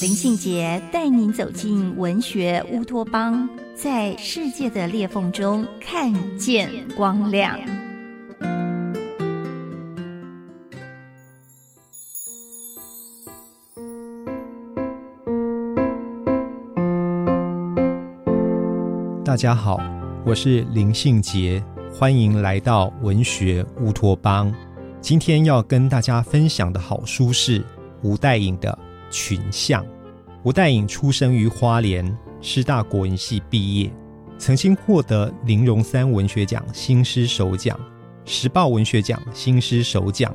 林信杰带您走进文学乌托邦。在世界的裂缝中看见光亮。大家好，我是林信杰，欢迎来到文学乌托邦。今天要跟大家分享的好书是吴代颖的《群像》。吴代颖出生于花莲。师大国文系毕业，曾经获得林荣三文学奖新诗首奖、时报文学奖新诗首奖，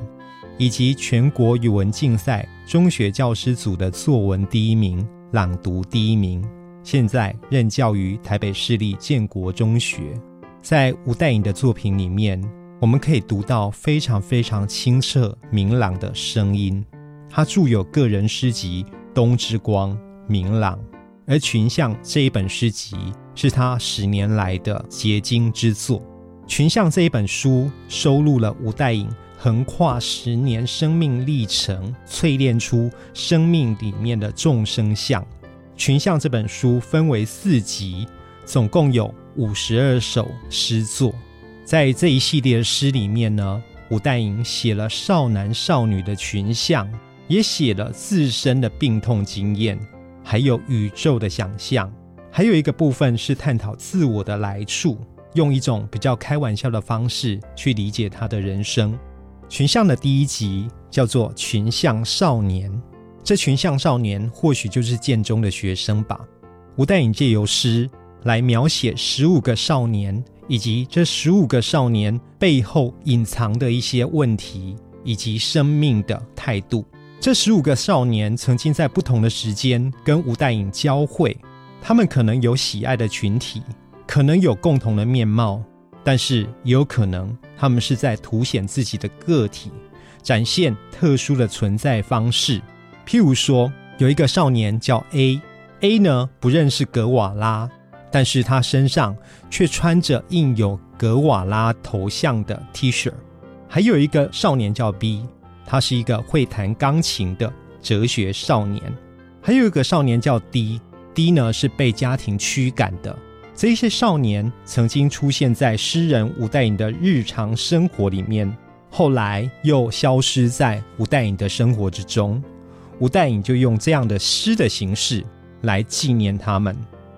以及全国语文竞赛中学教师组的作文第一名、朗读第一名。现在任教于台北市立建国中学。在吴代颖的作品里面，我们可以读到非常非常清澈明朗的声音。他著有个人诗集《冬之光》，明朗。而《群像》这一本诗集是他十年来的结晶之作。《群像》这一本书收录了吴代颖横跨十年生命历程，淬炼出生命里面的众生相。《群像》这本书分为四集，总共有五十二首诗作。在这一系列的诗里面呢，吴代颖写了少男少女的群像，也写了自身的病痛经验。还有宇宙的想象，还有一个部分是探讨自我的来处，用一种比较开玩笑的方式去理解他的人生。群像的第一集叫做《群像少年》，这群像少年或许就是建中的学生吧。吴代颖借由诗来描写十五个少年，以及这十五个少年背后隐藏的一些问题，以及生命的态度。这十五个少年曾经在不同的时间跟吴代颖交汇，他们可能有喜爱的群体，可能有共同的面貌，但是也有可能他们是在凸显自己的个体，展现特殊的存在方式。譬如说，有一个少年叫 A，A 呢不认识格瓦拉，但是他身上却穿着印有格瓦拉头像的 T 恤。还有一个少年叫 B。他是一个会弹钢琴的哲学少年，还有一个少年叫 D，D 呢是被家庭驱赶的。这些少年曾经出现在诗人吴代颖的日常生活里面，后来又消失在吴代颖的生活之中。吴代颖就用这样的诗的形式来纪念他们。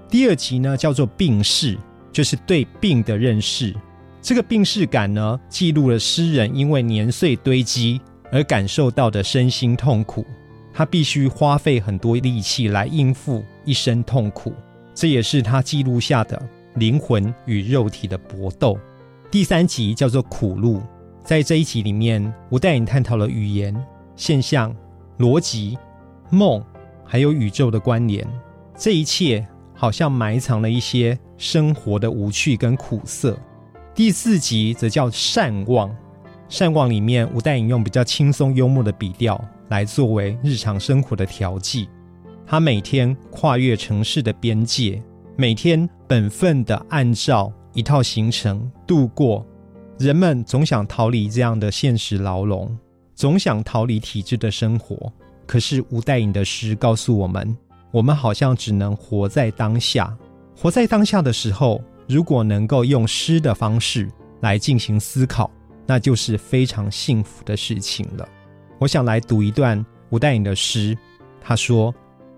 第二集呢叫做病逝，就是对病的认识。这个病逝感呢，记录了诗人因为年岁堆积。而感受到的身心痛苦，他必须花费很多力气来应付一生痛苦，这也是他记录下的灵魂与肉体的搏斗。第三集叫做苦路，在这一集里面，我带你探讨了语言、现象、逻辑、梦，还有宇宙的关联。这一切好像埋藏了一些生活的无趣跟苦涩。第四集则叫善忘。善忘里面，吴代颖用比较轻松幽默的笔调来作为日常生活的调剂。他每天跨越城市的边界，每天本分的按照一套行程度过。人们总想逃离这样的现实牢笼，总想逃离体制的生活。可是吴代颖的诗告诉我们，我们好像只能活在当下。活在当下的时候，如果能够用诗的方式来进行思考。那就是非常幸福的事情了。我想来读一段吴代颖的诗。他说：“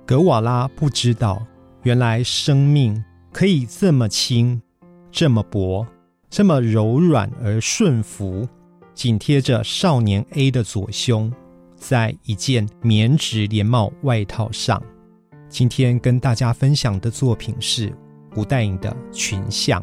格瓦拉不知道，原来生命可以这么轻，这么薄，这么柔软而顺服，紧贴着少年 A 的左胸，在一件棉质连帽外套上。”今天跟大家分享的作品是吴代颖的《群像》。